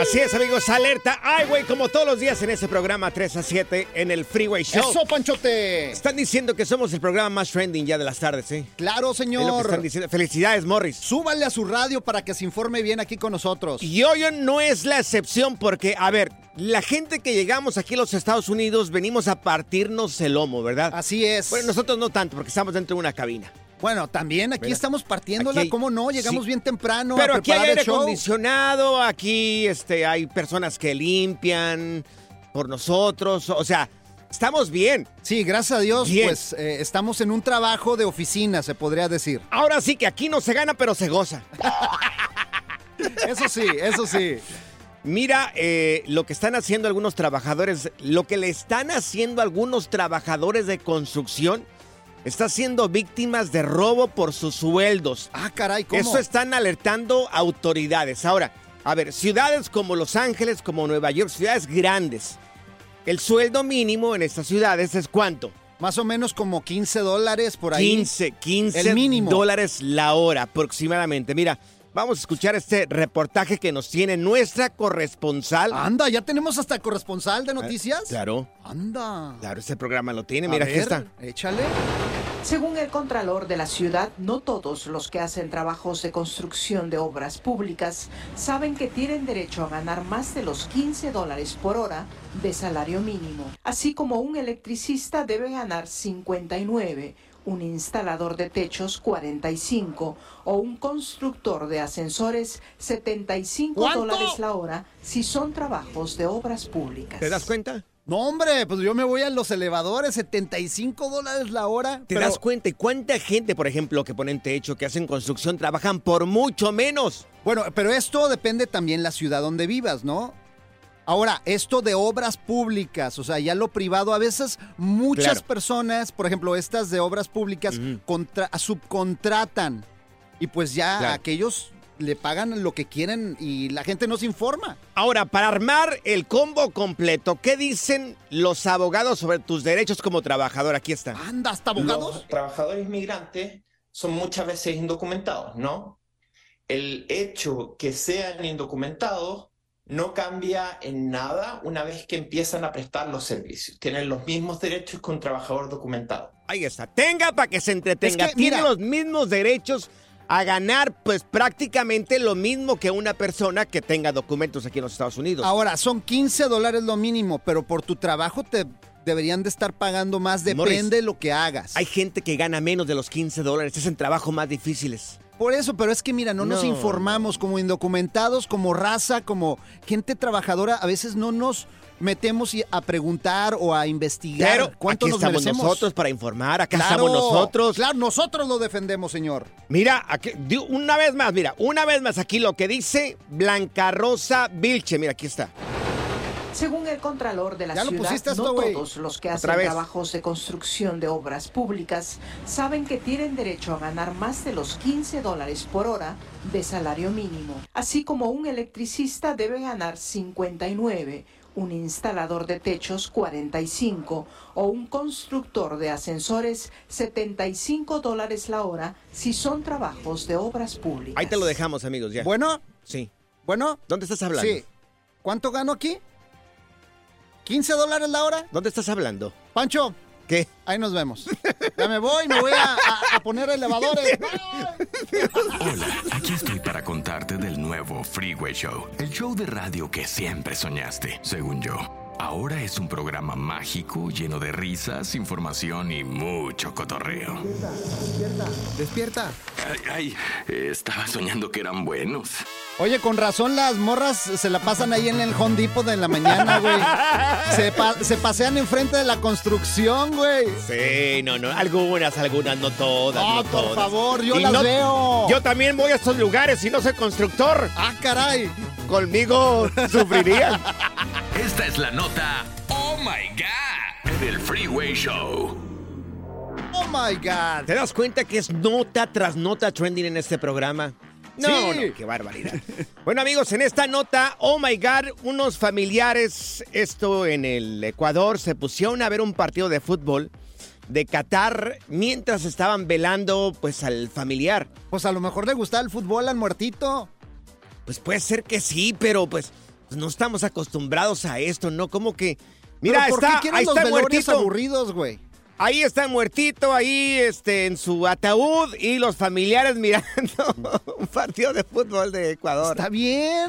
Así es, amigos, alerta. Ay, güey, como todos los días en ese programa 3 a 7 en el Freeway Show. Eso, Panchote. Están diciendo que somos el programa más trending ya de las tardes, ¿eh? Claro, Es lo que señor. están diciendo. Felicidades, Morris. Súbale a su radio para que se informe bien aquí con nosotros. Y hoy no es la excepción porque, a ver, la gente que llegamos aquí a los Estados Unidos venimos a partirnos el lomo, ¿verdad? Así es. Bueno, nosotros no tanto porque estamos dentro de una cabina. Bueno, también aquí Mira, estamos partiéndola, aquí hay- ¿cómo no? Llegamos sí. bien temprano Pero a aquí hay aire acondicionado, aquí este, hay personas que limpian por nosotros, o sea, estamos bien. Sí, gracias a Dios, Bien. pues eh, estamos en un trabajo de oficina, se podría decir. Ahora sí que aquí no se gana, pero se goza. Eso sí, eso sí. Mira eh, lo que están haciendo algunos trabajadores, lo que le están haciendo algunos trabajadores de construcción, está siendo víctimas de robo por sus sueldos. Ah, caray, ¿cómo? Eso están alertando autoridades. Ahora, a ver, ciudades como Los Ángeles, como Nueva York, ciudades grandes, el sueldo mínimo en estas ciudades es cuánto? Más o menos como 15 dólares por ahí. 15, 15 El mínimo. dólares la hora aproximadamente. Mira, vamos a escuchar este reportaje que nos tiene nuestra corresponsal. Anda, ya tenemos hasta corresponsal de noticias. Claro, Anda. claro, este programa lo tiene. A Mira, aquí está. Échale. Según el Contralor de la ciudad, no todos los que hacen trabajos de construcción de obras públicas saben que tienen derecho a ganar más de los 15 dólares por hora de salario mínimo. Así como un electricista debe ganar 59, un instalador de techos 45 o un constructor de ascensores 75 ¿Cuánto? dólares la hora si son trabajos de obras públicas. ¿Te das cuenta? No, hombre, pues yo me voy a los elevadores, 75 dólares la hora. ¿Te pero- das cuenta? ¿Y cuánta gente, por ejemplo, que ponen techo, que hacen construcción, trabajan por mucho menos? Bueno, pero esto depende también la ciudad donde vivas, ¿no? Ahora, esto de obras públicas, o sea, ya lo privado, a veces muchas Claro. personas, por ejemplo, estas de obras públicas, contra- subcontratan y pues ya Claro. aquellos le pagan lo que quieren y la gente no se informa. Ahora, para armar el combo completo, ¿qué dicen los abogados sobre tus derechos como trabajador? Aquí está. Anda, hasta abogados. Los trabajadores migrantes son muchas veces indocumentados, ¿no? El hecho que sean indocumentados no cambia en nada una vez que empiezan a prestar los servicios. Tienen los mismos derechos que un trabajador documentado. Ahí está. Tenga para que se entretenga. Es que, Tiene mira. los mismos derechos a ganar, pues prácticamente lo mismo que una persona que tenga documentos aquí en los Estados Unidos. Ahora, son 15 dólares lo mínimo, pero por tu trabajo te deberían de estar pagando más, depende Morris, de lo que hagas. Hay gente que gana menos de los 15 dólares. Es en trabajos más difíciles. Por eso, pero es que mira, no, nos No. informamos como indocumentados, como raza, como gente trabajadora, a veces no nos metemos a preguntar o a investigar Pero cuánto aquí nos estamos merecemos. nosotros para informar. Acá Claro, estamos nosotros. Claro, nosotros lo defendemos, señor. Mira, aquí, una vez más, mira, una vez más aquí lo que dice Blanca Rosa Vilche. Mira, aquí está. Según el Contralor de la Ya lo ciudad, pusiste esto, no todos los que Otra hacen vez. trabajos de construcción de obras públicas saben que tienen derecho a ganar más de los 15 dólares por hora de salario mínimo. Así como un electricista debe ganar 59, un instalador de techos 45 o un constructor de ascensores 75 dólares la hora si son trabajos de obras públicas. Ahí te lo dejamos, amigos, ya. Bueno, Sí. bueno, ¿Dónde estás hablando? sí. ¿Cuánto gano aquí? ¿15 dólares la hora? ¿Dónde estás hablando? Pancho, ¿Qué? ahí nos vemos. Ya me voy, me voy a, a- a poner elevadores. Hola, aquí estoy para contarte del nuevo Freeway Show, el show de radio que siempre soñaste, según yo. ahora es un programa mágico lleno de risas, información y mucho cotorreo. Despierta, despierta. Ay, ay, estaba soñando que eran buenos. Oye, con razón las morras se la pasan ahí en el Home Depot de la mañana, güey. Se, pa- se pasean enfrente de la construcción, güey. Sí, no, no. Algunas, algunas, no todas. No, no por todas. favor, yo Y las no- veo. Yo también voy a estos lugares y no soy constructor. Ah, caray. Conmigo sufrirían. Esta es la nota Oh My God del Freeway Show. Oh my God. ¿Te das cuenta que es nota tras nota trending en este programa? No, Sí. no, qué barbaridad. bueno, amigos, en esta nota, oh my God, unos familiares, esto en el Ecuador, se pusieron a ver un partido de fútbol de Qatar mientras estaban velando, pues, al familiar. Pues a lo mejor le gusta el fútbol al muertito. Pues puede ser que sí, pero pues, no estamos acostumbrados a esto, ¿no? Como que... Mira, ¿Pero ¿por está, qué quieren ahí los está velorios muertito. aburridos, güey? Ahí está muertito, ahí este, en su ataúd y los familiares mirando un partido de fútbol de Ecuador. Está bien.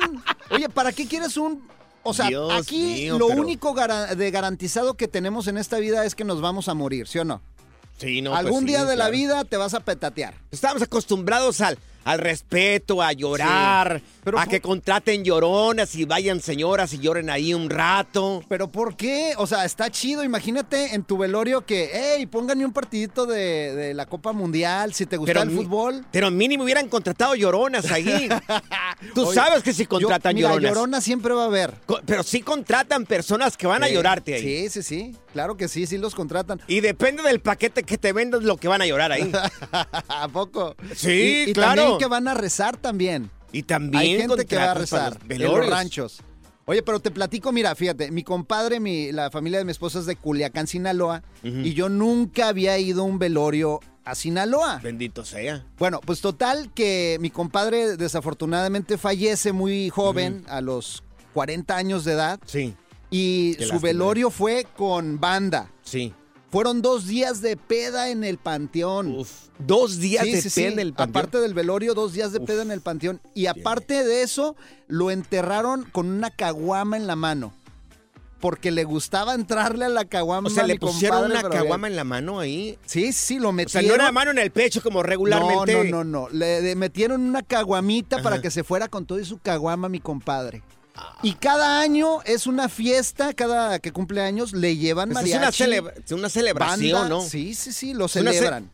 Oye, ¿para qué quieres un...? O sea, Dios aquí mío, lo pero- único de garantizado que tenemos en esta vida es que nos vamos a morir, ¿sí o no? Sí, no, pues Algún sí, día de la vida te vas a petatear. Estamos acostumbrados al, al respeto, a llorar, Pero a por- que contraten lloronas y vayan señoras y lloren ahí un rato. ¿Pero por qué? O sea, está chido. Imagínate en tu velorio que, hey, pónganme un partidito de, de la Copa Mundial, si te gusta el mi- fútbol. Pero mínimo hubieran contratado lloronas ahí. Tú Oye, sabes que si yo- contratan mira, lloronas. llorona siempre va a haber. Pero sí contratan personas que van a llorarte ahí. Sí, sí, sí. Claro que sí, sí los contratan. Y depende del paquete que te vendas lo que van a llorar ahí. ¿A poco? Sí, y, y claro. también que van a rezar también. Y también Hay gente que va a rezar los en los ranchos. Oye, pero te platico, mira, fíjate, mi compadre, mi, la familia de mi esposa es de Culiacán, Sinaloa, y yo nunca había ido a un velorio a Sinaloa. Bendito sea. Bueno, pues total que mi compadre desafortunadamente fallece muy joven, a los 40 años de edad, Sí, y Qué su lástima. velorio fue con banda. sí. Fueron dos días de peda en el panteón. Uf. Dos días Sí, de sí, sí. en el panteón. Aparte del velorio, dos días de peda en el panteón. Y aparte de eso, lo enterraron con una caguama en la mano. Porque le gustaba entrarle a la caguama. o sea, le pusieron compadre, una caguama en la mano ahí. Sí, sí, lo O sea, metieron. no era mano en el pecho como regularmente. No, no, no, no. Le, metieron una caguamita para que se fuera con todo y su caguama, mi compadre. Y cada año es una fiesta, cada que cumple años le llevan Pues es mariachi. una, celebra- es una celebración, banda. ¿no? Sí, sí, sí, lo celebran.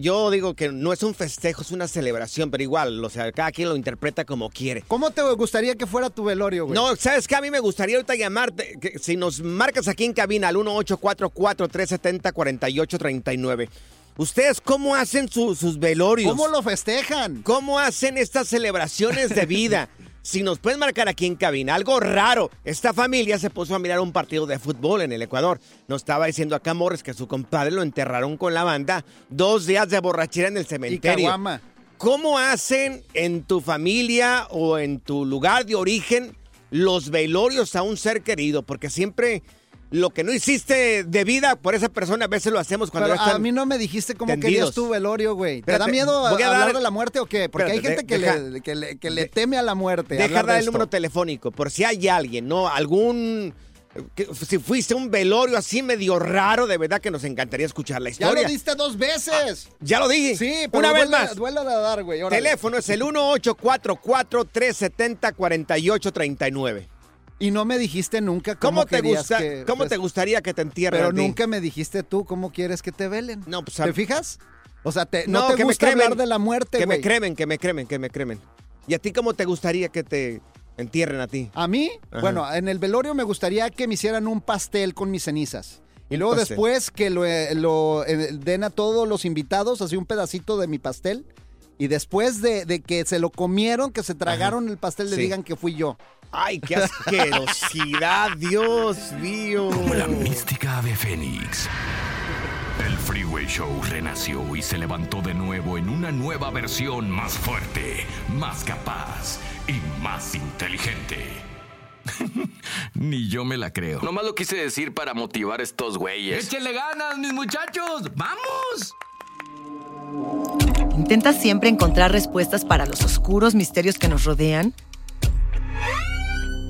Yo digo que no es un festejo, es una celebración, pero igual, o sea, cada quien lo interpreta como quiere. ¿Cómo te gustaría que fuera tu velorio, güey? No, ¿sabes qué? A mí me gustaría ahorita llamarte, que si nos marcas aquí en cabina al 1844-370-4839. ¿Ustedes cómo hacen su- sus velorios? ¿Cómo lo festejan? ¿Cómo hacen estas celebraciones de vida? si nos pueden marcar aquí en cabina, algo raro. Esta familia se puso a mirar un partido de fútbol en el Ecuador. Nos estaba diciendo acá Morris que su compadre lo enterraron con la banda dos días de borrachera en el Y cementerio. caguama. ¿Cómo hacen en tu familia o en tu lugar de origen los velorios a un ser querido? Porque siempre lo que no hiciste de vida por esa persona a veces lo hacemos cuando Pero ya están... a mí no me dijiste cómo tendidos. querías tu velorio, güey. ¿Te da miedo a hablar dar- de la muerte o qué? Porque hay gente que, deja- le, que, le, que le- que le de- teme a la muerte. Deja dar de el número telefónico por si hay alguien, ¿no? Algún... que- si fuiste a un velorio así medio raro, de verdad que nos encantaría escuchar la Ya historia. lo diste dos veces. Ya lo dije. Sí, pero Una vez más. Duele de dar, güey. Teléfono es el 1844-370-4839. Y no me dijiste nunca cómo, ¿Cómo, te, gusta, que- ¿Cómo pues, te gustaría que te entierren Pero a ti? nunca me dijiste tú cómo quieres que te velen. No, pues, ¿Te fijas? O sea, te, no, No, te que me gusta cremen. hablar de la muerte, Que me cremen, que me cremen, que me cremen. ¿Y a ti cómo te gustaría que te entierren a ti? A mí, Ajá. bueno, en el velorio me gustaría que me hicieran un pastel con mis cenizas. Y luego pastel. después que lo, eh, lo, eh, den a todos los invitados, así un pedacito de mi pastel. Y después de, de que se lo comieron, que se tragaron el pastel, le Sí. digan que fui yo. ¡Ay, qué asquerosidad! ¡Dios mío! Como la mística ave fénix. El Freeway Show renació y se levantó de nuevo en una nueva versión más fuerte, más capaz y más inteligente. Ni yo me la creo. Nomás lo quise decir para motivar a estos güeyes. ¡Échenle ganas, mis muchachos! ¡Vamos! ¿Intentas siempre encontrar respuestas para los oscuros misterios que nos rodean?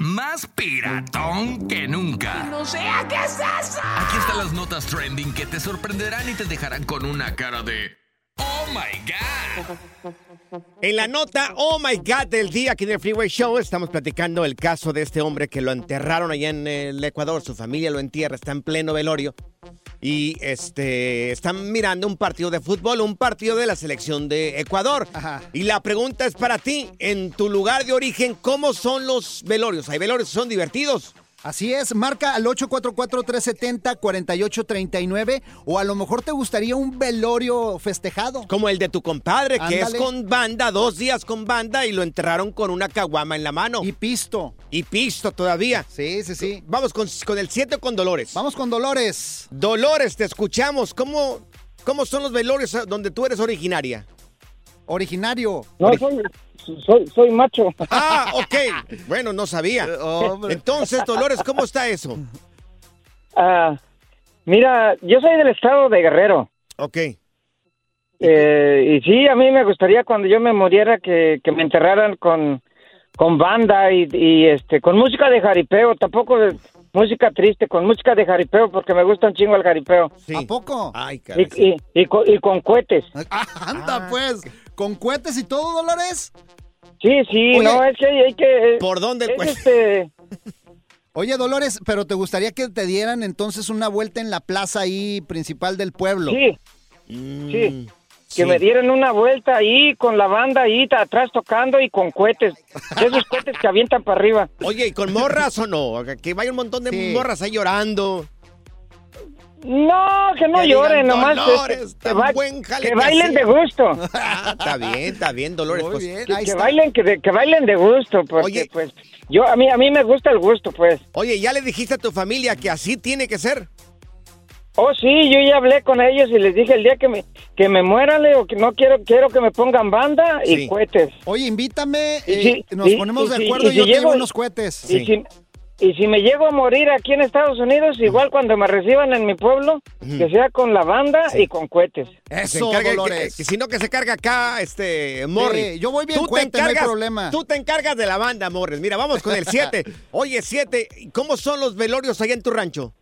más piratón que nunca. No sé a qué es eso. Aquí están las notas trending que te sorprenderán y te dejarán con una cara de Oh my God. En la nota, oh my God, del día aquí en el Freeway Show, estamos platicando el caso de este hombre que lo enterraron allá en el Ecuador. Su familia lo entierra, está en pleno velorio. Y este, están mirando un partido de fútbol, un partido de la selección de Ecuador. Ajá. Y la pregunta es para ti, en tu lugar de origen, ¿cómo son los velorios? ¿Hay velorios que son divertidos? Así es, marca al 844-370-4839 o a lo mejor te gustaría un velorio festejado. Como el de tu compadre, que es con banda, dos días con banda y lo enterraron con una caguama en la mano. Y pisto. Y pisto todavía. Sí, sí, sí. Vamos con, con el 7 con Dolores. Vamos con Dolores. Dolores, te escuchamos. ¿Cómo, ¿Cómo son los velorios a- donde tú eres originaria? Originario. No, soy, soy, soy macho. Ah, ok. Bueno, no sabía. Hombre. Entonces, Dolores, ¿cómo está eso? Ah, mira, yo soy del estado de Guerrero. Ok. Eh, y sí, a mí me gustaría cuando yo me muriera que, que me enterraran con, con banda y, y, este con música de jaripeo, tampoco de música triste, con música de jaripeo porque me gusta un chingo el jaripeo. Sí. ¿A poco? Ay, Y, y, y, con, y con cohetes. Ah, anda, pues. ¿Con cohetes y todo, Dolores? Sí, sí, Oye. no, es que hay, que... ¿Por dónde es este, Oye, Dolores, pero ¿te gustaría que te dieran entonces una vuelta en la plaza ahí principal del pueblo? sí, Mm, sí. sí. Que me dieran una vuelta ahí con la banda ahí atrás tocando y con cohetes. Esos cohetes que avientan para arriba. Oye, ¿y con morras o no? Que vaya un montón de Sí. morras ahí llorando. No, que no Que lloren, digan, nomás "Dolores, este, que, tan ba- que que bailen hacía". de gusto. Ah, está bien, está bien, Dolores. Muy pues, bien, Que, ahí que está. bailen, que, de- que bailen de gusto, porque Oye. pues yo a mí a mí me gusta el gusto, pues. Oye, ¿ya le dijiste a tu familia que así tiene que ser? Oh, sí, yo ya hablé con ellos y les dije el día que me que me mueran, le digo que no quiero quiero que me pongan banda y Sí. cohetes. Oye, invítame, Y eh, si- nos ponemos y de si- acuerdo y y, si yo llego- llevo unos cohetes. Sí. Y si y si me llego a morir aquí en Estados Unidos, igual cuando me reciban en mi pueblo, que sea con la banda Sí. y con cohetes. Que se Eso, que- Dolores. que si no, que se carga acá, este, Morris. Sí, yo voy bien Tú te cuente, no hay problema. Tú te encargas de la banda, Morris. Mira, vamos con el 7. Oye, 7, ¿cómo son los velorios allá en tu rancho?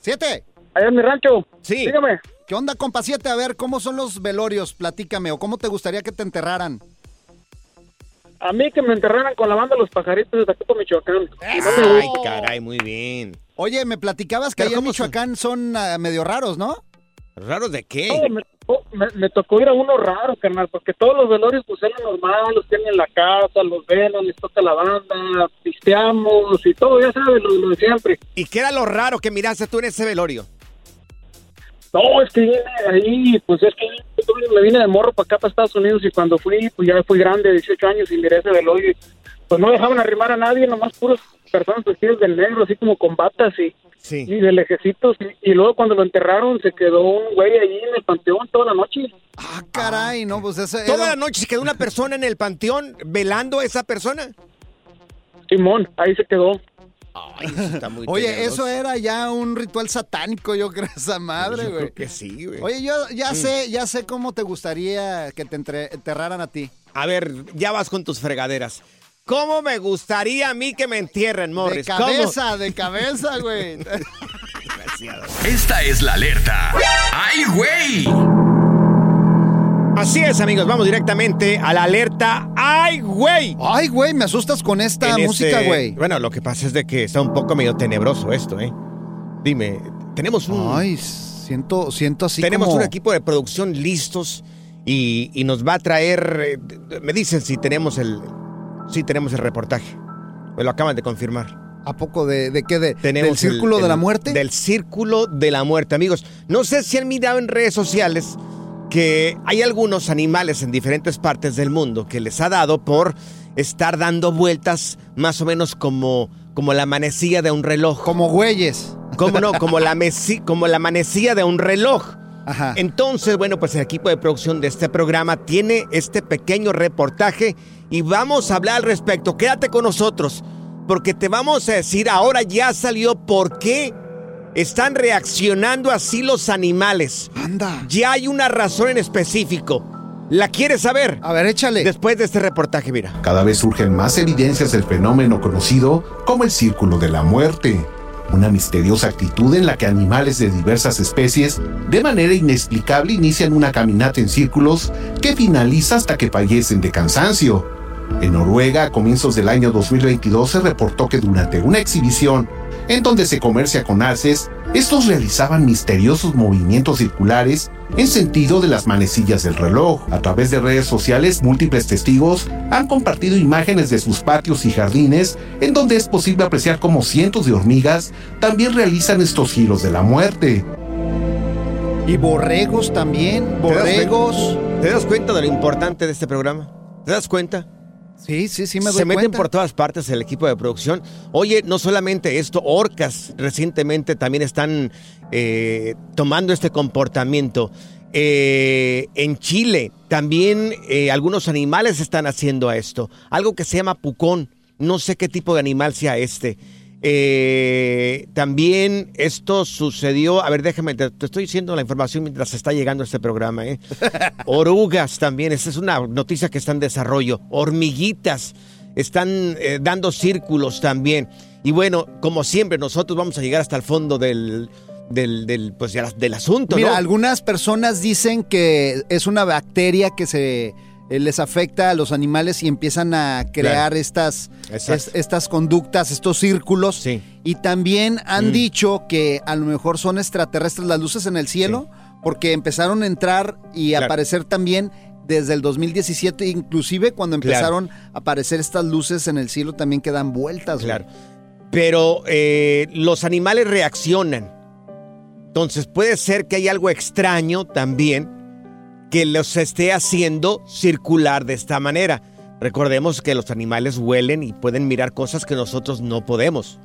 Siete. Allá en mi rancho. Sí. Dígame. ¿Qué onda, compa Siete? A ver, ¿cómo son los velorios? Platícame, o cómo te gustaría que te enterraran. A mí que me enterraran con la banda Los Pajaritos de Tacuto, Michoacán. Ay, caray, muy bien. Oye, me platicabas que allá en. Michoacán son ah, medio raros, ¿no? ¿Raros de qué? No, me, tocó- me- me tocó ir a uno raro, carnal, porque todos los velorios pues eran normales, los tienen en la casa, los velan, les toca la banda, pisteamos y todo, ya sabes, lo, lo de siempre. ¿Y qué era lo raro que miraste tú en ese velorio? No, es que vine ahí, pues es que yo me vine de morro para acá, para Estados Unidos, y cuando fui, pues ya fui grande, 18 años, y miré ese velorio, y, pues no dejaban arrimar a nadie, nomás puros personas vestidas del negro, así como con batas y, Sí. y de lejecitos, y, y luego cuando lo enterraron se quedó un güey allí en el panteón toda la noche. Ah, caray, no, pues ese Toda era- la noche se quedó una persona en el panteón velando a esa persona. Simón, ahí se quedó. Ay, eso está muy Oye, eso era ya un ritual satánico, yo creo, esa madre, güey. creo que sí, güey. Oye, yo ya Mm. sé, ya sé cómo te gustaría que te entre- enterraran a ti. A ver, ya vas con tus fregaderas. ¿Cómo me gustaría a mí que me entierren, Morris? de ¿Cómo? cabeza, de cabeza, güey. Esta es la alerta. ¡Ay, güey! Así es, amigos, vamos directamente a la alerta. ¡Ay, güey! Ay, güey, me asustas con esta En música, este- güey. Bueno, lo que pasa es de que está un poco medio tenebroso esto, ¿eh? Dime, tenemos un, Ay, siento, siento así tenemos como... un equipo de producción listos y, y nos va a traer. eh, me dicen si tenemos el, si tenemos el reportaje. Me lo acaban de confirmar. ¿A poco de, de qué? De, Tenemos ¿Del círculo el- de la muerte? Del círculo de la muerte, amigos. No sé si han mirado en redes sociales que hay algunos animales en diferentes partes del mundo que les ha dado por estar dando vueltas más o menos como, como la manecilla de un reloj. Como güeyes. ¿Cómo no? Como la, mesi- como la manecilla de un reloj. Ajá. Entonces, bueno, pues el equipo de producción de este programa tiene este pequeño reportaje y vamos a hablar al respecto. Quédate con nosotros, porque te vamos a decir, ahora ya salió por qué están reaccionando así los animales. Anda. Ya hay una razón en específico. ¿La quieres saber? A ver, échale. Después de este reportaje, mira. Cada vez surgen más evidencias del fenómeno conocido como el círculo de la muerte, una misteriosa actitud en la que animales de diversas especies de manera inexplicable inician una caminata en círculos que finaliza hasta que fallecen de cansancio. En Noruega, a comienzos del año 2022, se reportó que durante una exhibición en donde se comercia con alces, estos realizaban misteriosos movimientos circulares en sentido de las manecillas del reloj. A través de redes sociales, múltiples testigos han compartido imágenes de sus patios y jardines en donde es posible apreciar cómo cientos de hormigas también realizan estos giros de la muerte. Y borregos también, borregos. ¿Te das cuenta de lo importante de este programa? ¿Te das cuenta? Sí, sí, sí me doy Se meten por todas partes el equipo de producción. Oye, no solamente esto, orcas recientemente también están eh, tomando este comportamiento. Eh, en Chile también eh, algunos animales están haciendo esto. Algo que se llama pucón. No sé qué tipo de animal sea este. Eh, también esto sucedió, a ver, déjame, te, te estoy diciendo la información mientras está llegando este programa. ¿eh? Orugas también, esa es una noticia que está en desarrollo. Hormiguitas están eh, dando círculos también. Y bueno, como siempre, nosotros vamos a llegar hasta el fondo del, del, del, pues, del asunto. Mira, ¿no? algunas personas dicen que es una bacteria que se les afecta a los animales y empiezan a crear Claro. estas, es- estas conductas, estos círculos. Sí. Y también han Mm. dicho que a lo mejor son extraterrestres las luces en el cielo, porque empezaron a entrar y Claro. aparecer también desde el 2017, inclusive cuando Claro. empezaron a aparecer estas luces en el cielo también que dan vueltas. güey. Claro. Pero eh, los animales reaccionan. Entonces puede ser que hay algo extraño también que los esté haciendo circular de esta manera. Recordemos que los animales huelen y pueden mirar cosas que nosotros no podemos.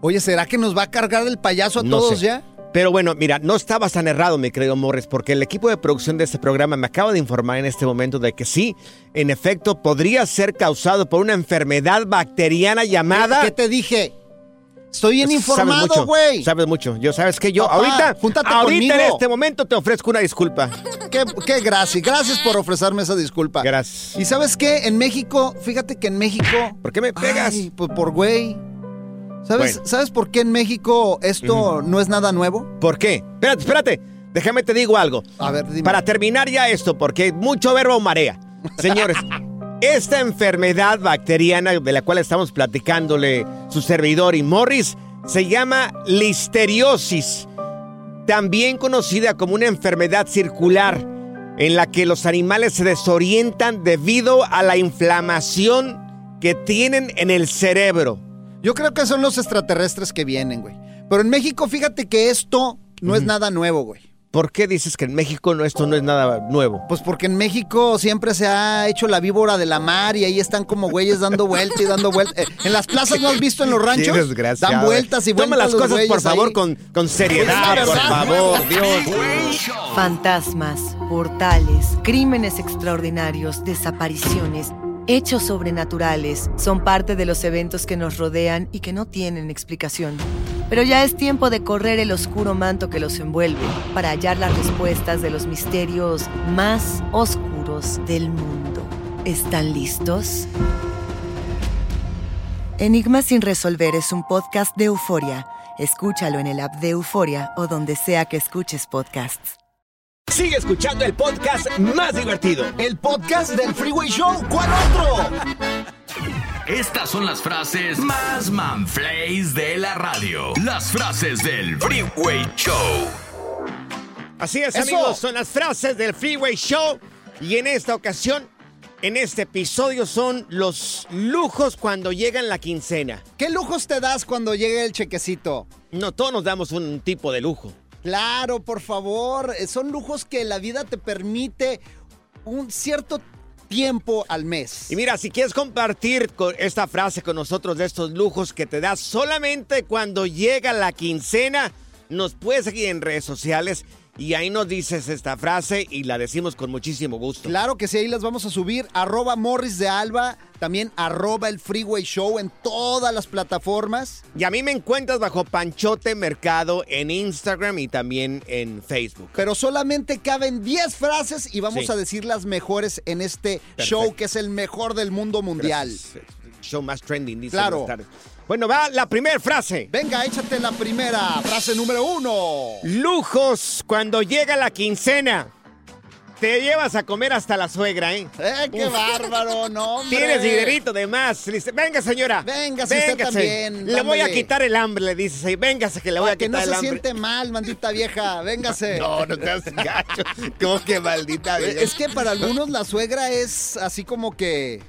Oye, ¿será que nos va a cargar el payaso a No todos sé. ya? Pero bueno, mira, no estabas tan errado, mi querido Morris, porque el equipo de producción de este programa me acaba de informar en este momento de que sí, en efecto, podría ser causado por una enfermedad bacteriana llamada... ¿Qué te dije? Estoy bien informado, güey. Sabes mucho. Yo sabes que yo Papá, ahorita, júntate ahorita en conmigo. este momento te ofrezco una disculpa. Qué, qué gracias. Gracias por ofrecerme esa disculpa. Gracias. Y sabes qué? En México, fíjate que en México. ¿Por qué me pegas? Ay, pues por güey. ¿Sabes, Bueno. ¿Sabes por qué en México esto no es nada nuevo? ¿Por qué? Espérate, espérate. Déjame te digo algo. A ver, dime. Para terminar ya esto, porque mucho verbo marea. Señores, esta enfermedad bacteriana de la cual estamos platicándole su servidor y Morris se llama listeriosis, también conocida como una enfermedad circular en la que los animales se desorientan debido a la inflamación que tienen en el cerebro. Yo creo que son los extraterrestres que vienen, güey. Pero en México, fíjate que esto no es nada nuevo, güey. ¿Por qué dices que en México no, esto no es nada nuevo? Pues porque en México siempre se ha hecho la víbora de la mar y ahí están como güeyes dando vuelta y dando vuelta. Eh, en las plazas no has visto en los ranchos. Desgraciado. Dan vueltas y vueltas. Toma las los cosas, por favor, con, con seriedad, Es la por favor, Dios. Fantasmas, portales, crímenes extraordinarios, desapariciones, hechos sobrenaturales son parte de los eventos que nos rodean y que no tienen explicación. Pero ya es tiempo de correr el oscuro manto que los envuelve para hallar las respuestas de los misterios más oscuros del mundo. ¿Están listos? Enigma sin resolver es un podcast de euforia. Escúchalo en el app de Euforia o donde sea que escuches podcasts. Sigue escuchando el podcast más divertido. El podcast del Freeway Show. ¿Cuál otro? Estas son las frases más manflays de la radio. Las frases del Freeway Show. Así es, Eso. amigos, son las frases del Freeway Show. Y en esta ocasión, en este episodio, son los lujos cuando llegan la quincena. ¿Qué lujos te das cuando llegue el chequecito? No, todos nos damos un tipo de lujo. Claro, por favor. eh, Son lujos que la vida te permite un cierto tiempo al mes. Y mira, si quieres compartir esta frase con nosotros de estos lujos que te das solamente cuando llega la quincena, nos puedes seguir en redes sociales y ahí nos dices esta frase y la decimos con muchísimo gusto. Claro que sí, ahí las vamos a subir. Arroba Morris de Alba, también arroba el Freeway Show en todas las plataformas. Y a mí me encuentras bajo Panchote Mercado en Instagram y también en Facebook. Pero solamente caben 10 frases y vamos Sí. a decir las mejores en este show que es el mejor del mundo mundial. Gracias. Show más trending, dice. Claro. Bueno, va la primera frase. Venga, échate la primera. Frase número uno. Lujos cuando llega la quincena. Te llevas a comer hasta la suegra, ¿eh? ¡Eh, qué Uf. bárbaro! No, hombre. Tienes dinerito de más. Dice, venga, señora. Véngase usted Véngase. también, Le voy a quitar el hambre, le dices ahí. Véngase que le voy Para a que no quitar se el hambre. siente mal, maldita vieja. Véngase. No, no te hagas gacho. ¿Cómo que maldita vida? Es que para algunos la suegra es así como que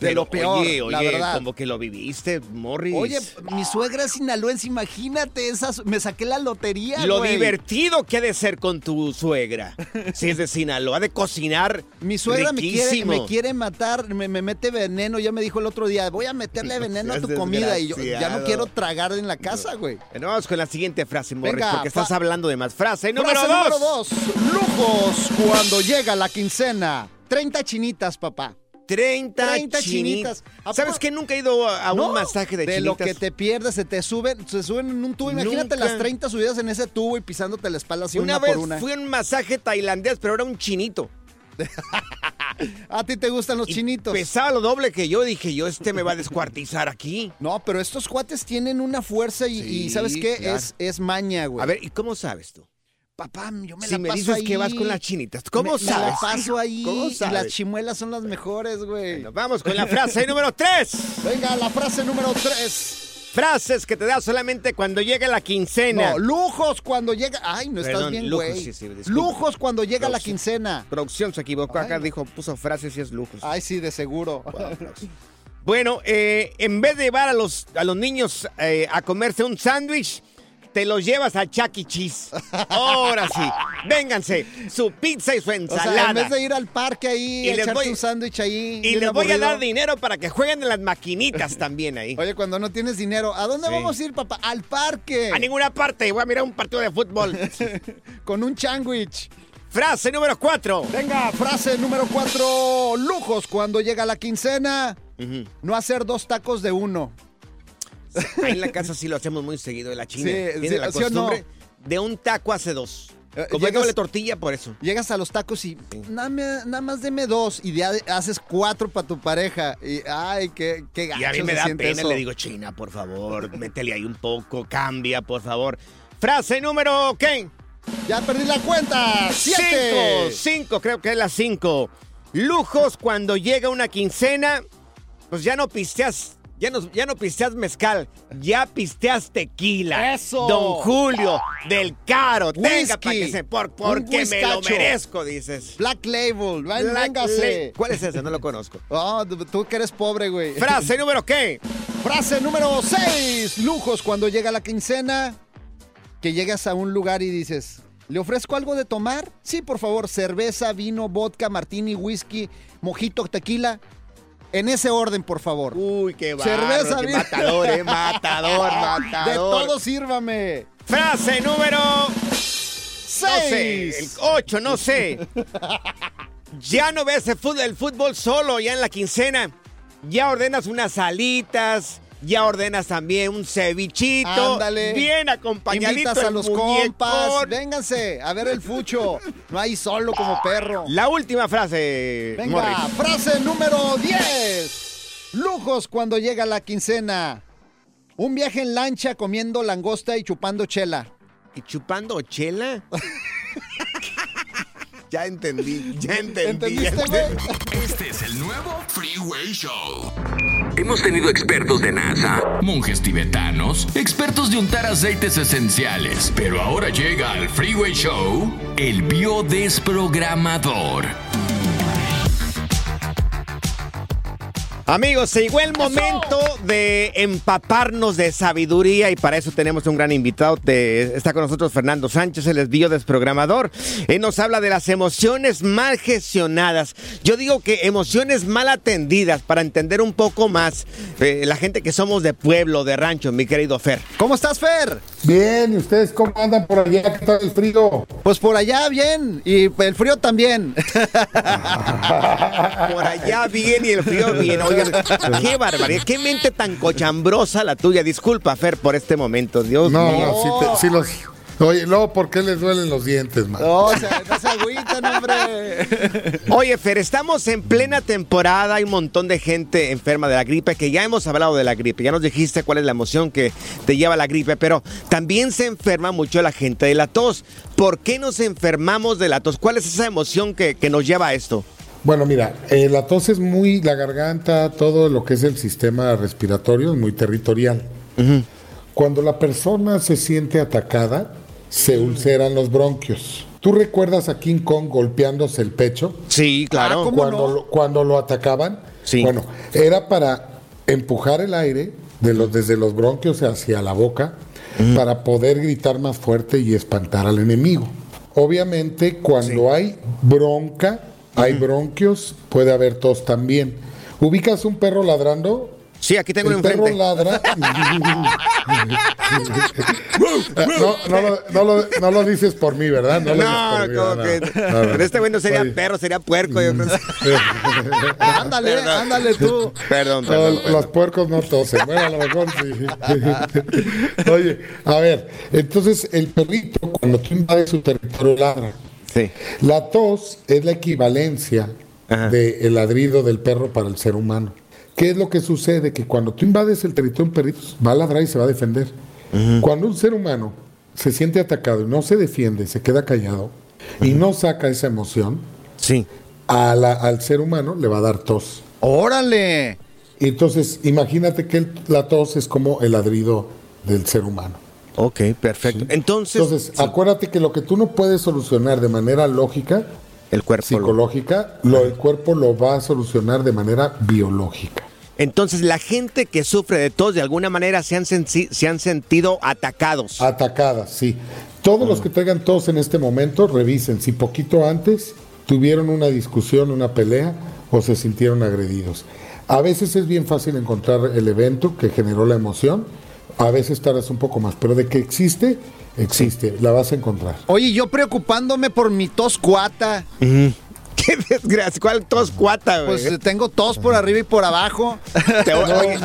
de lo peor, oye, oye, la verdad. como que lo viviste, Morris. Oye, mi suegra es sinaloense, imagínate, esas, me saqué la lotería, lo güey. divertido que ha de ser con tu suegra. si es de Sinaloa, de cocinar. Mi suegra me quiere, riquísimo. me quiere matar, me, me mete veneno, ya me dijo el otro día, voy a meterle veneno a tu seas comida y yo ya no quiero tragar en la casa, güey. Bueno, vamos con la siguiente frase, Morris, Venga, porque estás hablando de más. Frase número Frase dos. número dos. Lujos cuando llega la quincena. 30 chinitas, papá. 30, 30 chinitas. chinitas. ¿A ¿Sabes que nunca he ido a, a No, un masaje de, de chinitas? lo que te pierdes, se te suben, se suben en un tubo. Imagínate Nunca. las 30 subidas en ese tubo y pisándote la espalda así Una, una, vez por una. fui a un masaje tailandés, pero era un chinito. ¿A ti te gustan los Y chinitos? Pesaba lo doble que yo. Dije, yo, este me va a descuartizar aquí. No, pero estos cuates tienen una fuerza y, ¿sabes qué? claro. Es, es maña, güey. A ver, ¿y cómo sabes tú? Papá, yo me si la me paso dices ahí. que vas con las chinitas, ¿cómo Me- sabes? Me la paso ahí ¿Cómo y sabes? las chimuelas son las mejores, güey. Bueno, vamos con la frase número 3. Venga, la frase número 3. Frases que te da solamente cuando llega la quincena. No, lujos cuando llega. Ay, no estás bien, lujos, güey. sí, sí, disculpa. lujos cuando llega la quincena. Producción se equivocó acá, dijo, puso frases y es lujos. Ay, sí, de seguro. Bueno, eh, en vez de llevar a los, a los niños eh, a comerse un sándwich, te los llevas a Chuck E. Cheese. Ahora sí, vénganse, su pizza y su O ensalada. sea, en vez de ir al parque ahí Y les voy- un sándwich ahí. y les voy a dar dinero para que jueguen en las maquinitas también ahí. Oye, cuando no tienes dinero, ¿a dónde Sí. vamos a ir, papá? Al parque. A ninguna parte, voy a mirar un partido de fútbol. Con un sándwich. Frase número 4. Venga, frase número 4. Lujos cuando llega la quincena. No hacer dos tacos de uno. Ahí en la casa sí lo hacemos muy seguido de la china. Sí, Tiene sí, la costumbre de un taco hace dos. Eh, Como llegas- doble tortilla, por eso. Llegas a los tacos y nada, nada más deme dos y ya haces cuatro para tu pareja. Y ay, qué, qué gacho Y a mí me da pena, eso. le digo, China, por favor, métele ahí un poco, cambia, por favor. Frase número, ¿qué? Ya perdí la cuenta. Siete. Cinco, cinco, creo que es la cinco. Lujos cuando llega una quincena, pues ya no pisteas, ya no, ya no pisteas mezcal, ya pisteas tequila. ¡Eso! Don Julio, del caro, tenga Whisky. para que se, por, porque me lo merezco, dices. Black Label. Véngase. ¿Cuál es ese? No lo conozco. Oh, tú- tú que eres pobre, güey. Frase número, ¿qué? Frase número 6. Lujos cuando llega la quincena. Que llegas a un lugar y dices, ¿le ofrezco algo de tomar? Sí, por favor, cerveza, vino, vodka, martini, whisky, mojito, tequila. En ese orden, por favor. Uy, qué Cerveza, bárbaro, qué matador, eh, matador, matador. De todo sírvame. Frase número No sé, el Seis. 8, no sé. Ya no ves el fútbol, el fútbol solo, ya en la quincena. Ya ordenas unas alitas, ya ordenas también un cevichito. Ándale. Bien acompañadito Invitas a los muñecón. compas. Vénganse a ver el fucho. No hay solo como perro. La última frase, Venga, Morris. frase número 10. Lujos cuando llega la quincena. Un viaje en lancha comiendo langosta y chupando chela. ¿Y chupando chela? ya entendí, ya entendí. Este es el nuevo Freeway Show. Hemos tenido expertos de NASA, Monjes tibetanos, expertos de untar aceites esenciales. Pero ahora llega al Freeway Show el biodesprogramador. Amigos, se llegó el momento de empaparnos de sabiduría y para eso tenemos un gran invitado. De, está con nosotros Fernando Sánchez, el es desprogramador. Él nos habla de las emociones mal gestionadas. Yo digo que emociones mal atendidas para entender un poco más eh, la gente que somos de pueblo, de rancho, mi querido Fer. ¿Cómo estás, Fer? Bien, ¿y ustedes cómo andan por allá? ¿Qué tal el frío? Pues por allá bien y el frío también. por allá bien y el frío bien. qué barbaridad, qué mente tan cochambrosa la tuya. Disculpa, Fer, por este momento, Dios no, mío. No, sí, los... Oye, luego, ¿por qué les duelen los dientes, man? No, se, no se agüitan, hombre. Oye, Fer, estamos en plena temporada. Hay un montón de gente enferma de la gripe, que ya hemos hablado de la gripe. Ya nos dijiste cuál es la emoción que te lleva la gripe, pero también se enferma mucho la gente de la tos. ¿Por qué nos enfermamos de la tos? ¿Cuál es esa emoción que, que nos lleva a esto? Bueno, mira, eh, la tos es muy, la garganta, todo lo que es el sistema respiratorio es muy territorial. Cuando la persona se siente atacada, se ulceran los bronquios. ¿Tú recuerdas a King Kong golpeándose el pecho? Sí, claro. Ah, cuando, lo, cuando lo atacaban. Sí. Bueno, era para empujar el aire de los, desde los bronquios hacia la boca para poder gritar más fuerte y espantar al enemigo. Obviamente, cuando hay bronca, hay bronquios, puede haber tos también. ¿Ubicas un perro ladrando? Sí, aquí tengo el enfrente. perro ladra. no, no, lo, no, lo, no, lo, dices por mí, ¿verdad? No, no como que. Pero este güey no sería perro, sería puerco. Yo creo. ándale, perdón. ándale tú. Perdón, perdón, perdón, Los puercos no tosen. Bueno, a lo mejor sí. Oye, a ver, entonces el perrito, cuando tú invades su territorio, ladra. Sí. La tos es la equivalencia del ladrido del perro para el ser humano. ¿Qué es lo que sucede? Que cuando tú invades el territorio de un perrito, va a ladrar y se va a defender. Cuando un ser humano se siente atacado y no se defiende, se queda callado y no saca esa emoción, sí. a la, al ser humano le va a dar tos. ¡Órale! Entonces, imagínate que el, la tos es como el ladrido del ser humano. Ok, perfecto. ¿Sí? Entonces, Entonces sí. acuérdate que lo que tú no puedes solucionar de manera lógica, el cuerpo psicológica, lo, el cuerpo lo va a solucionar de manera biológica. Entonces, la gente que sufre de tos, de alguna manera, se han, se han sentido atacados. Atacadas, sí. Todos mm. los que traigan tos en este momento, revisen si poquito antes tuvieron una discusión, una pelea o se sintieron agredidos. A veces es bien fácil encontrar el evento que generó la emoción, a veces tardas un poco más, pero de que existe, existe, sí. la vas a encontrar. Oye, yo preocupándome por mi tos cuata. Uh -huh. Qué desgracia, ¿cuál tos cuata, güey? Pues tengo tos por arriba y por abajo. Te voy, oye,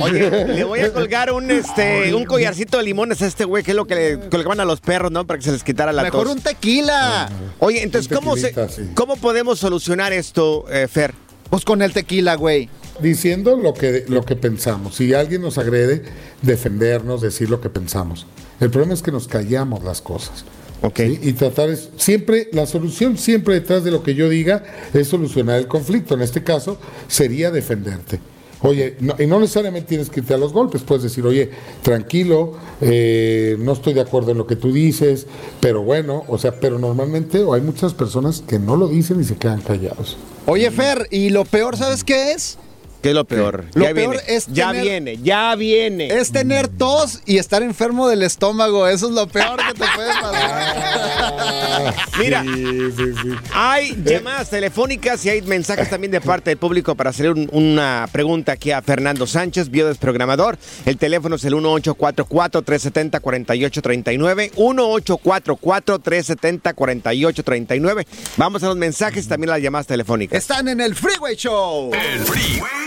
oye, le voy a colgar un este un collarcito de limones a este güey, que es lo que le colgaban a los perros, ¿no? Para que se les quitara la Mejor tos. un tequila. Oye, entonces, ¿cómo, se, sí. ¿cómo podemos solucionar esto, eh, Fer? Pues con el tequila, güey. Diciendo lo que, lo que pensamos. Si alguien nos agrede, defendernos, decir lo que pensamos. El problema es que nos callamos las cosas. Okay. ¿sí? Y tratar es, siempre, la solución siempre detrás de lo que yo diga es solucionar el conflicto. En este caso, sería defenderte. Oye, no, y no necesariamente tienes que irte a los golpes, puedes decir, oye, tranquilo, eh, no estoy de acuerdo en lo que tú dices, pero bueno, o sea, pero normalmente hay muchas personas que no lo dicen y se quedan callados. Oye, Fer, y lo peor, ¿sabes qué es? ¿Qué es lo peor? Lo ya peor viene. es ya tener- viene, ya viene. Es tener tos y estar enfermo del estómago. Eso es lo peor que te puede pasar. Mira, Sí, sí, sí. hay llamadas telefónicas y hay mensajes también de parte del público para hacer un- una pregunta aquí a Fernando Sánchez, biodesprogramador. El teléfono es el 1844-370-4839. 1844-370-4839. Vamos a los mensajes, también a las llamadas telefónicas. Están en el Freeway Show.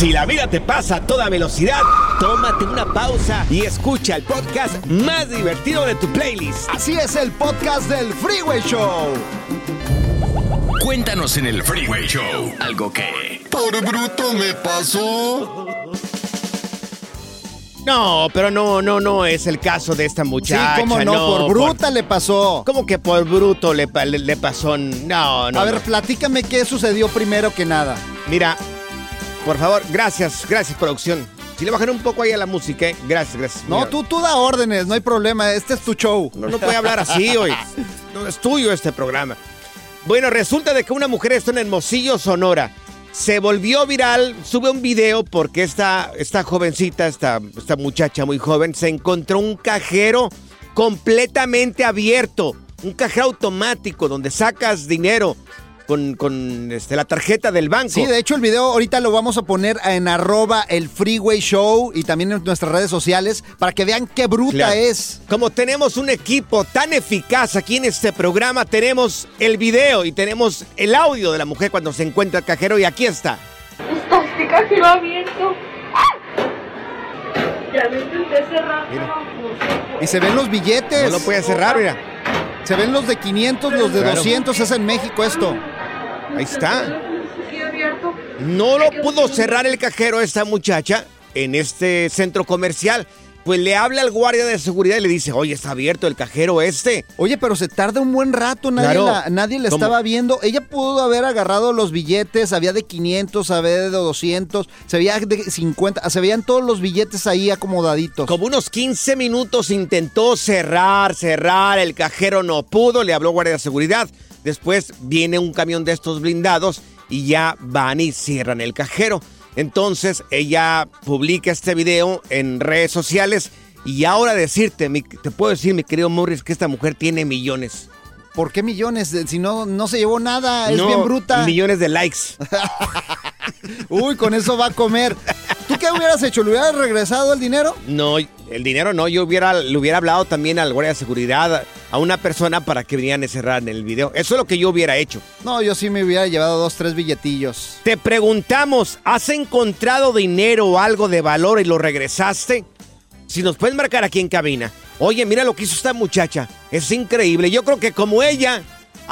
Si la vida te pasa a toda velocidad, tómate una pausa y escucha el podcast más divertido de tu playlist. Así es el podcast del Freeway Show. Cuéntanos en el Freeway Show algo que... Por bruto me pasó. No, pero no, no, no es el caso de esta muchacha. sí, cómo no, por bruta le pasó. ¿Cómo que por bruto le, pa- le- le pasó? No, no. A ver, no. platícame qué sucedió primero que nada. Mira, por favor, gracias, gracias, producción. Si le bajan un poco ahí a la música, ¿eh? Gracias, gracias. No, Mira, tú, tú da órdenes, no hay problema. Este es tu show. No, no puede hablar así hoy. No es tuyo este programa. Bueno, resulta de que una mujer está en Hermosillo, Sonora. Se volvió viral, sube un video porque esta, esta jovencita, esta, esta muchacha muy joven, se encontró un cajero completamente abierto. Un cajero automático donde sacas dinero con, con este, la tarjeta del banco. Sí, de hecho el video ahorita lo vamos a poner en arroba el Freeway Show y también en nuestras redes sociales para que vean qué bruta Claro. es. Como tenemos un equipo tan eficaz aquí en este programa, tenemos el video y tenemos el audio de la mujer cuando se encuentra el cajero y aquí está. Está este cajero abierto. Ya lo intenté cerrar. Y se ven los billetes. No lo puede cerrar, mira. Se ven los de 500, los de Claro. 200, es en México esto. Ahí está. No lo pudo cerrar el cajero esta muchacha en este centro comercial. Pues le habla al guardia de seguridad y le dice, oye, está abierto el cajero este. Oye, pero se tarda un buen rato, nadie, Claro. la, nadie estaba viendo. Ella pudo haber agarrado los billetes, había de 500, había de 200, se veía de 50, se veían todos los billetes ahí acomodaditos. Como unos 15 minutos intentó cerrar, cerrar, el cajero no pudo, le habló guardia de seguridad. Después viene un camión de estos blindados y ya van y cierran el cajero. Entonces ella publica este video en redes sociales y ahora decirte, mi- te puedo decir, mi querido Morris, que esta mujer tiene millones. ¿Por qué millones? Si no, no se llevó nada, es No, bien bruta. Millones de likes. Uy, con eso va a comer. ¿Tú qué hubieras hecho? ¿Le hubieras regresado el dinero? No, el dinero no. Yo hubiera, le hubiera hablado también al guardia de seguridad, a una persona para que vinieran a cerrar en el video. Eso es lo que yo hubiera hecho. No, yo sí me hubiera llevado dos, tres billetillos. Te preguntamos, ¿has encontrado dinero o algo de valor y lo regresaste? Si nos puedes marcar aquí en cabina. Oye, mira lo que hizo esta muchacha. Es increíble. Yo creo que como ella,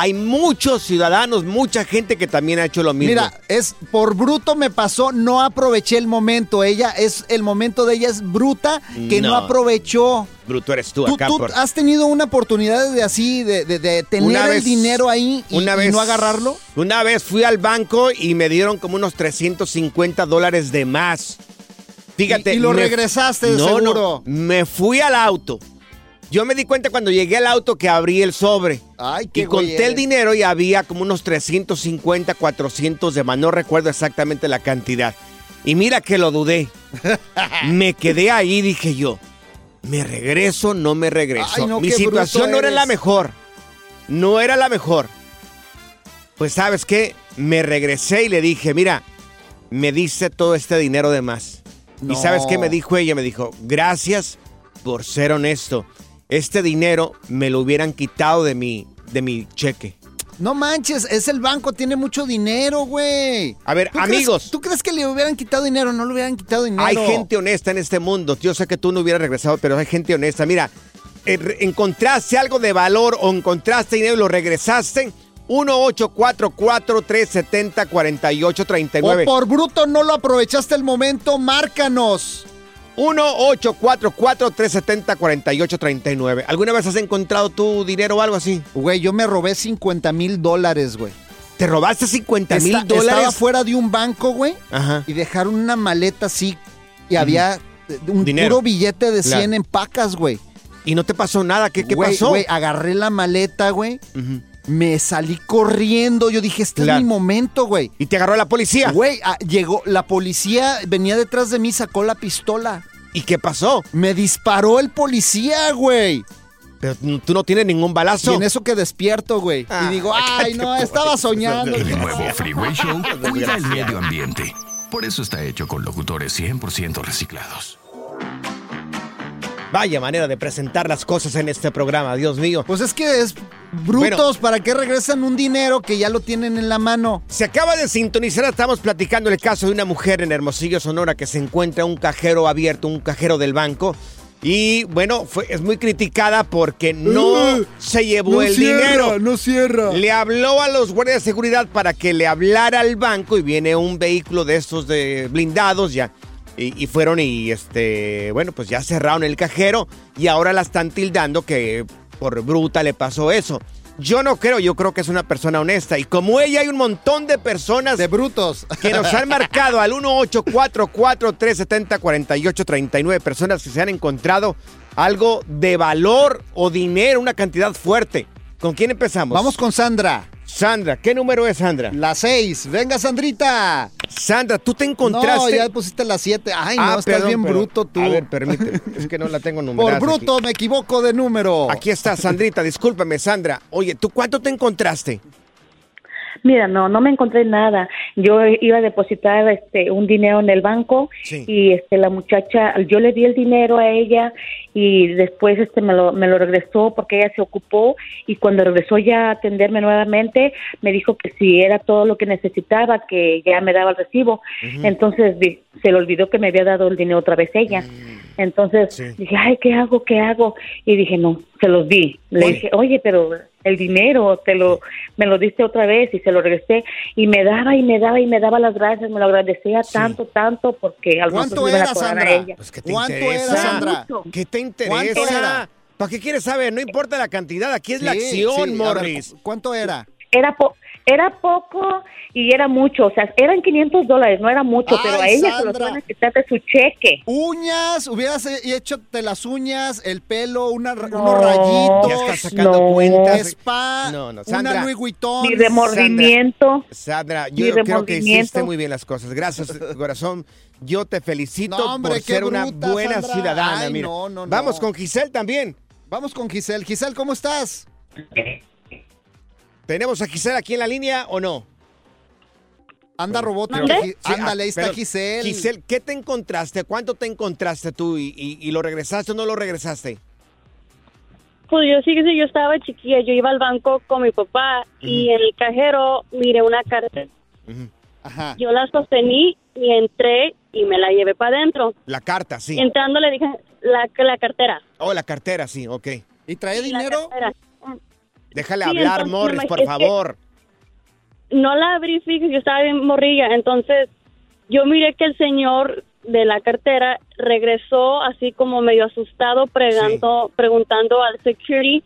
hay muchos ciudadanos, mucha gente que también ha hecho lo mismo. Mira, es por bruto me pasó, no aproveché el momento. Ella es el momento de ella es bruta que no, No. aprovechó. Bruto eres tú, ¿Tú, acá. tú por- has tenido una oportunidad de así, de, de- de tener el dinero ahí y, una y vez- no agarrarlo? Una vez fui al banco y me dieron como unos 350 dólares de más. Fíjate. Y- y lo me- regresaste, no, seguro. No, me fui al auto. Yo me di cuenta cuando llegué al auto que abrí el sobre. Ay, qué y güey conté el dinero y había como unos 350, 400 de más. No recuerdo exactamente la cantidad. Y mira que lo dudé. me quedé ahí, dije yo. ¿Me regreso? No me regreso. Ay, no, Mi situación no era la mejor. No era la mejor. Pues sabes qué, me regresé y le dije, mira, me diste todo este dinero de más. No. Y sabes qué me dijo ella, me dijo, gracias por ser honesto. Este dinero me lo hubieran quitado de mi, de mi cheque. No manches, es el banco, tiene mucho dinero, güey. A ver, ¿Tú crees- amigos. ¿Tú crees que le hubieran quitado dinero? No le hubieran quitado dinero. Hay gente honesta en este mundo. Yo sé que tú no hubieras regresado, pero hay gente honesta. Mira, encontraste algo de valor o encontraste dinero y lo regresaste. 1-844-370-4839. O por bruto no lo aprovechaste el momento, márcanos. 1-844-370-4839. ¿Alguna vez has encontrado tu dinero o algo así? Güey, yo me robé 50 mil dólares, güey. ¿Te robaste 50 mil dólares? Estaba fuera de un banco, güey, Ajá. y dejaron una maleta así y había eh, un Dinero. puro billete de 100 Claro. en pacas, güey. ¿Y no te pasó nada? ¿Qué, qué Güey, pasó? Güey, agarré la maleta, güey. Ujú. Me salí corriendo. Yo dije, este Claro. es mi momento, güey. ¿Y te agarró la policía? Güey, ah, llegó, la policía venía detrás de mí, sacó la pistola. ¿Y qué pasó? Me disparó el policía, güey. Pero tú no tienes ningún balazo. Y en eso que despierto, güey. Ah, y digo, ay, no, estaba soñando. El nuevo Freeway Show cuida el medio ambiente. Por eso está hecho con locutores 100% reciclados. Vaya manera de presentar las cosas en este programa, Dios mío. Pues es que es brutos, ¿para qué regresan un dinero que ya lo tienen en la mano? Se acaba de sintonizar, estamos platicando el caso de una mujer en Hermosillo, Sonora, que se encuentra un cajero abierto, un cajero del banco. Y bueno, fue, es muy criticada porque no Uh, se llevó no el cierra, dinero. no cierra. Le habló a los guardias de seguridad para que le hablara al banco y viene un vehículo de estos de blindados ya. Y, y fueron y, este, bueno, pues ya cerraron el cajero y ahora la están tildando que por bruta le pasó eso. Yo no creo, yo creo que es una persona honesta. Y como ella, hay un montón de personas. De brutos. Que nos han marcado al 1844-370-4839. Personas que se han encontrado algo de valor o dinero, una cantidad fuerte. ¿Con quién empezamos? Vamos con Sandra. Sandra, ¿qué número es Sandra? La 6. Venga, Sandrita. Sandra, tú te encontraste. No, ya pusiste la 7. Ay, no, Ah, estás perdón, bien bruto tú. A ver, permíteme. Es que no la tengo Por numerada. bruto me equivoco de número. Aquí está, Sandrita, discúlpame, Sandra. Oye, ¿tú cuánto te encontraste? Mira, no, no me encontré nada. Yo iba a depositar este un dinero en el banco Sí. y este la muchacha, yo le di el dinero a ella y después este me lo me lo regresó porque ella se ocupó y cuando regresó ya a atenderme nuevamente me dijo que si era todo lo que necesitaba que ya me daba el recibo. Entonces se le olvidó que me había dado el dinero otra vez ella. Entonces dije, ay, ¿qué hago? ¿Qué hago? Y dije, no, se los di. Le Oye. dije, oye, pero el dinero te lo, me lo diste otra vez y se lo regresé. Y me daba y me daba y me daba las gracias, me lo agradecía tanto, tanto, porque al ¿Cuánto iban a era, Sandra? ella. Pues, ¿qué te ¿Cuánto interesa? era, Sandra? ¿Qué te ¿Cuánto interesa? era? ¿Para qué quieres saber? No importa la cantidad, aquí es la Sí, acción, sí, a ver, Morris. ¿cu- ¿Cuánto era? Era, po- era poco y era mucho, o sea, eran 500 dólares, no era mucho, pero a ella se lo Sandra. iban a quitar de su cheque. Uñas, hubieras he- hecho de las uñas, el pelo, una, ra- No, unos rayitos. Ya estás sacando No. cuentas. Spa, No, no, Sandra. una Louis Vuitton. Mi remordimiento. Sandra, yo Mi creo que hiciste muy bien las cosas. Gracias, corazón. Yo te felicito No, hombre, por ser una buena Sandra. ciudadana. Ay, mira. no, no, no. Vamos con Giselle también. Vamos con Giselle. Giselle, ¿cómo estás? ¿Tenemos a Giselle aquí en la línea o no? Anda Gi- sí, Ándale, ahí ah, está pero, Giselle. Giselle, ¿qué te encontraste? ¿Cuánto te encontraste tú? ¿Y, y- y lo regresaste o no lo regresaste? Pues yo sí que sí, yo estaba chiquilla, yo iba al banco con mi papá y en el cajero miré una carta. Ajá. Yo la sostení y entré y me la llevé para adentro. La carta, sí. Entrando le dije la, la cartera. Oh, la cartera, sí, ok. ¿Y trae dinero? Déjale Sí, hablar, entonces, Morris, por favor. No la abrí, fíjese, yo estaba bien morrilla. Entonces yo miré que el señor de la cartera regresó así como medio asustado pregando, preguntando al security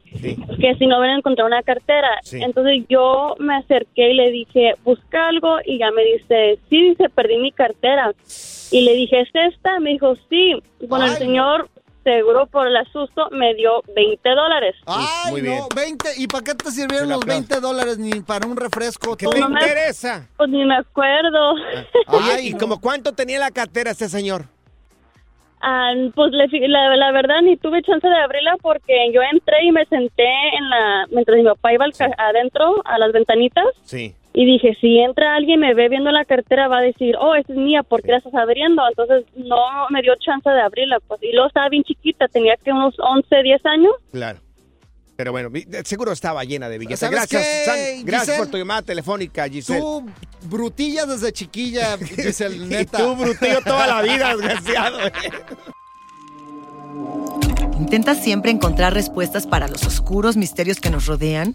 que si no habían encontrado una cartera. Sí. Entonces yo me acerqué y le dije, busca algo y ya me dice, sí, dice, perdí mi cartera. Y le dije, ¿es esta? Me dijo, sí. Bueno, el señor, seguro por el asusto, me dio 20 dólares. Ay, no, 20. ¿Y para qué te sirvieron los 20 dólares ni para un refresco? ¿Qué te interesa? Pues ni me acuerdo. Oye, ¿y como cuánto tenía la cartera este señor? Ah, pues la, la verdad ni tuve chance de abrirla porque yo entré y me senté en la mientras mi papá iba al ca- adentro a las ventanitas Sí. Y dije si entra alguien y me ve viendo la cartera va a decir oh esta es mía ¿por qué la estás abriendo? entonces no me dio chance de abrirla pues y luego estaba bien chiquita tenía que unos 11 10 años Claro. Pero bueno, seguro estaba llena de billetes. ¿Sabes Gracias, qué, San- gracias por tu llamada telefónica, Giselle. Tú, brutilla desde chiquilla, Giselle, Y neta. tú, brutillo, toda la vida, desgraciado. ¿Intentas siempre encontrar respuestas para los oscuros misterios que nos rodean?